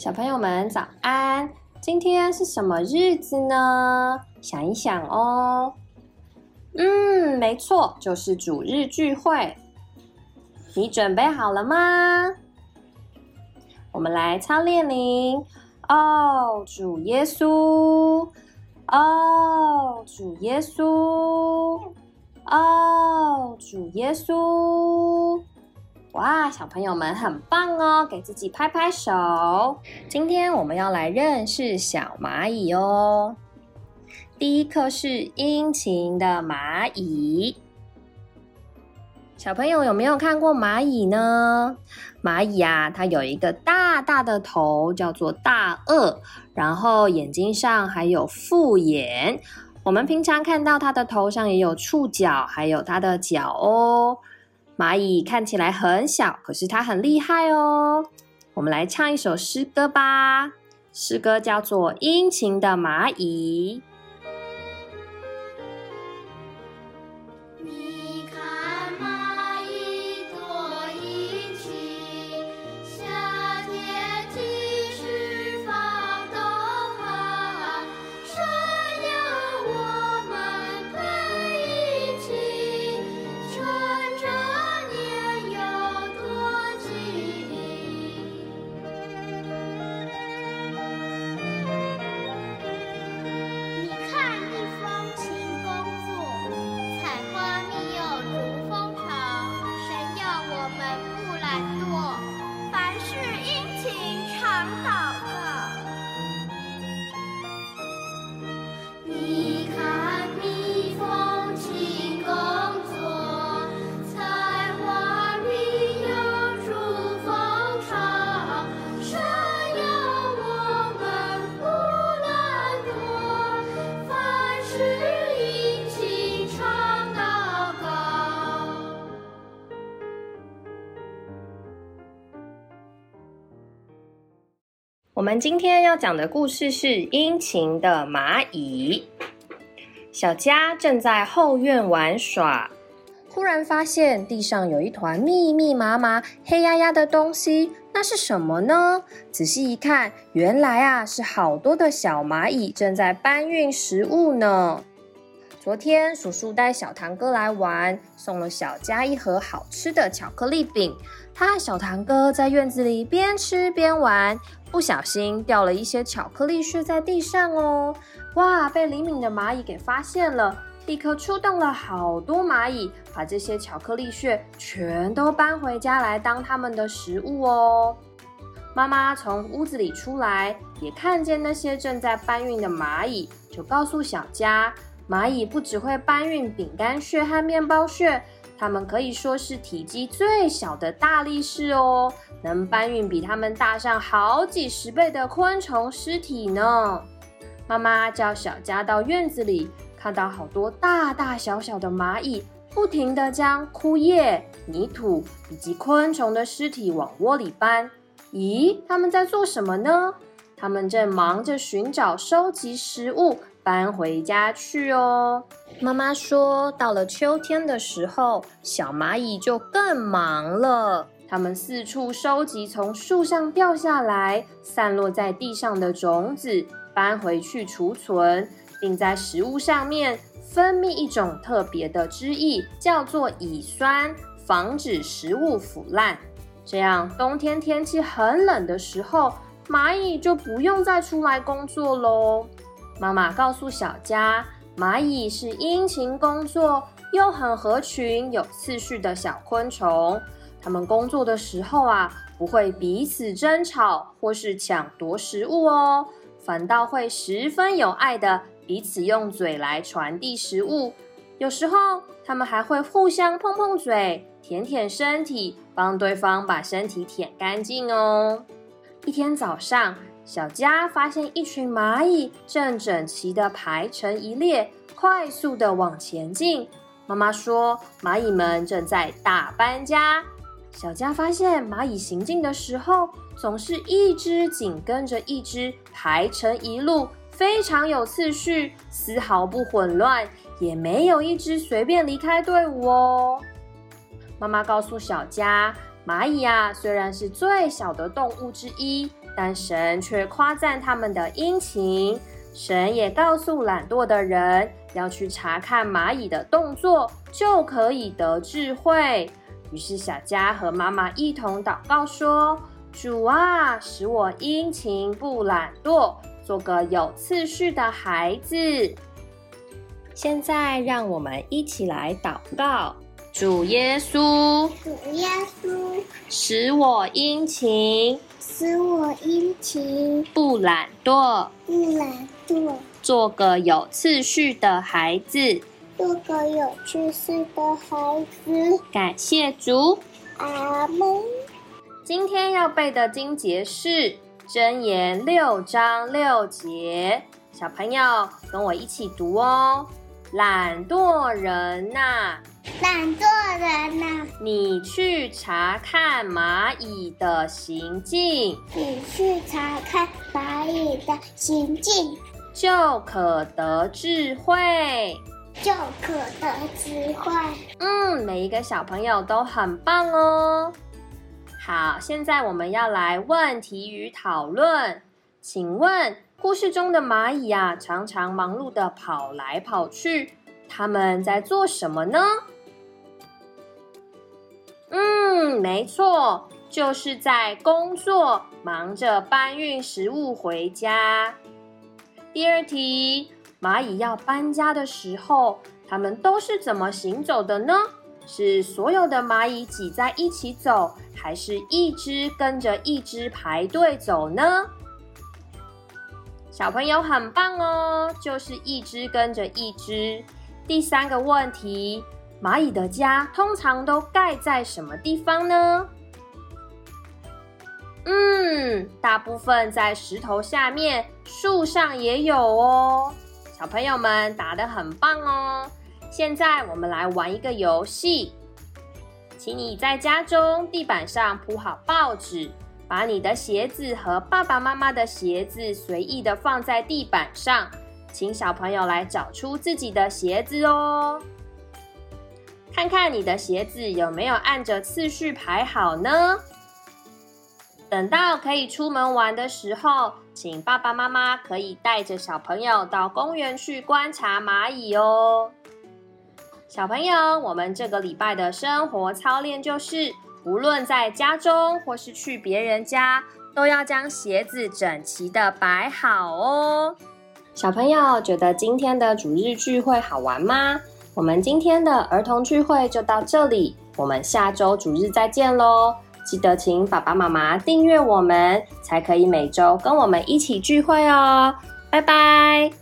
小朋友们早安！今天是什么日子呢？想一想哦。嗯，没错，就是主日聚会。你准备好了吗？我们来操练铃。哦，主耶稣！哦，主耶稣！哦，主耶稣！哇，小朋友们很棒哦，给自己拍拍手。今天我们要来认识小蚂蚁哦。第一课是殷勤的蚂蚁。小朋友有没有看过蚂蚁呢？蚂蚁啊，它有一个大大的头，叫做大颚，然后眼睛上还有复眼。我们平常看到它的头上也有触角，还有它的脚哦。蚂蚁看起来很小，可是它很厉害哦。我们来唱一首诗歌吧。诗歌叫做《殷勤的蚂蚁》。我们今天要讲的故事是殷勤的蚂蚁。小佳正在后院玩耍，忽然发现地上有一团密密麻麻、黑压压的东西，那是什么呢？仔细一看，原来啊是好多的小蚂蚁正在搬运食物呢。昨天叔叔带小堂哥来玩，送了小佳一盒好吃的巧克力饼。他和小堂哥在院子里边吃边玩，不小心掉了一些巧克力屑在地上哦！哇，被灵敏的蚂蚁给发现了，立刻出动了好多蚂蚁，把这些巧克力屑全都搬回家来当他们的食物哦。妈妈从屋子里出来，也看见那些正在搬运的蚂蚁，就告诉小佳，蚂蚁不只会搬运饼干屑和面包屑。它们可以说是体积最小的大力士哦，能搬运比它们大上好几十倍的昆虫尸体呢。妈妈叫小佳到院子里，看到好多大大小小的蚂蚁，不停地将枯叶、泥土以及昆虫的尸体往窝里搬。咦，他们在做什么呢？他们正忙着寻找、收集食物。搬回家去哦。妈妈说，到了秋天的时候，小蚂蚁就更忙了。它们四处收集从树上掉下来、散落在地上的种子，搬回去储存，并在食物上面分泌一种特别的汁液，叫做乙酸，防止食物腐烂。这样，冬天天气很冷的时候，蚂蚁就不用再出来工作喽。妈妈告诉小佳，蚂蚁是殷勤工作又很合群、有次序的小昆虫。它们工作的时候啊，不会彼此争吵或是抢夺食物哦，反倒会十分有爱的彼此用嘴来传递食物。有时候，它们还会互相碰碰嘴、舔舔身体，帮对方把身体舔干净哦。一天早上。小佳发现一群蚂蚁正整齐地排成一列，快速地往前进。妈妈说，蚂蚁们正在大搬家。小佳发现蚂蚁行进的时候，总是一只紧跟着一只，排成一路，非常有次序，丝毫不混乱，也没有一只随便离开队伍哦。妈妈告诉小佳，蚂蚁啊，虽然是最小的动物之一。但神却夸赞他们的殷勤。神也告诉懒惰的人，要去查看蚂蚁的动作，就可以得智慧。于是小佳和妈妈一同祷告说：“主啊，使我殷勤不懒惰，做个有次序的孩子。”现在让我们一起来祷告：主耶稣，主耶稣，使我殷勤使我殷勤不懒惰，不懒惰，做个有次序的孩子。做个有趣事的孩子。感谢主。阿门。今天要背的经节是《箴言》六章六节，小朋友跟我一起读哦。懒惰人呐、懒惰人呐、你去查看蚂蚁的行径，你去查看蚂蚁的行径，就可得智慧。就可得智慧。嗯，每一个小朋友都很棒哦。好，现在我们要来问题与讨论。请问，故事中的蚂蚁啊，常常忙碌的跑来跑去，它们在做什么呢？嗯，没错，就是在工作，忙着搬运食物回家。第二题，蚂蚁要搬家的时候，它们都是怎么行走的呢？是所有的蚂蚁挤在一起走，还是一只跟着一只排队走呢？小朋友很棒哦，就是一只跟着一只。第三个问题，蚂蚁的家通常都盖在什么地方呢？嗯，大部分在石头下面，树上也有哦。小朋友们答得很棒哦。现在我们来玩一个游戏，请你在家中地板上铺好报纸，把你的鞋子和爸爸妈妈的鞋子随意的放在地板上，请小朋友来找出自己的鞋子哦。看看你的鞋子有没有按着次序排好呢？等到可以出门玩的时候，请爸爸妈妈可以带着小朋友到公园去观察蚂蚁哦。小朋友，我们这个礼拜的生活操练就是，无论在家中或是去别人家，都要将鞋子整齐的摆好哦。小朋友，觉得今天的主日聚会好玩吗？我们今天的儿童聚会就到这里，我们下周主日再见喽！记得请爸爸妈妈订阅我们，才可以每周跟我们一起聚会哦。拜拜。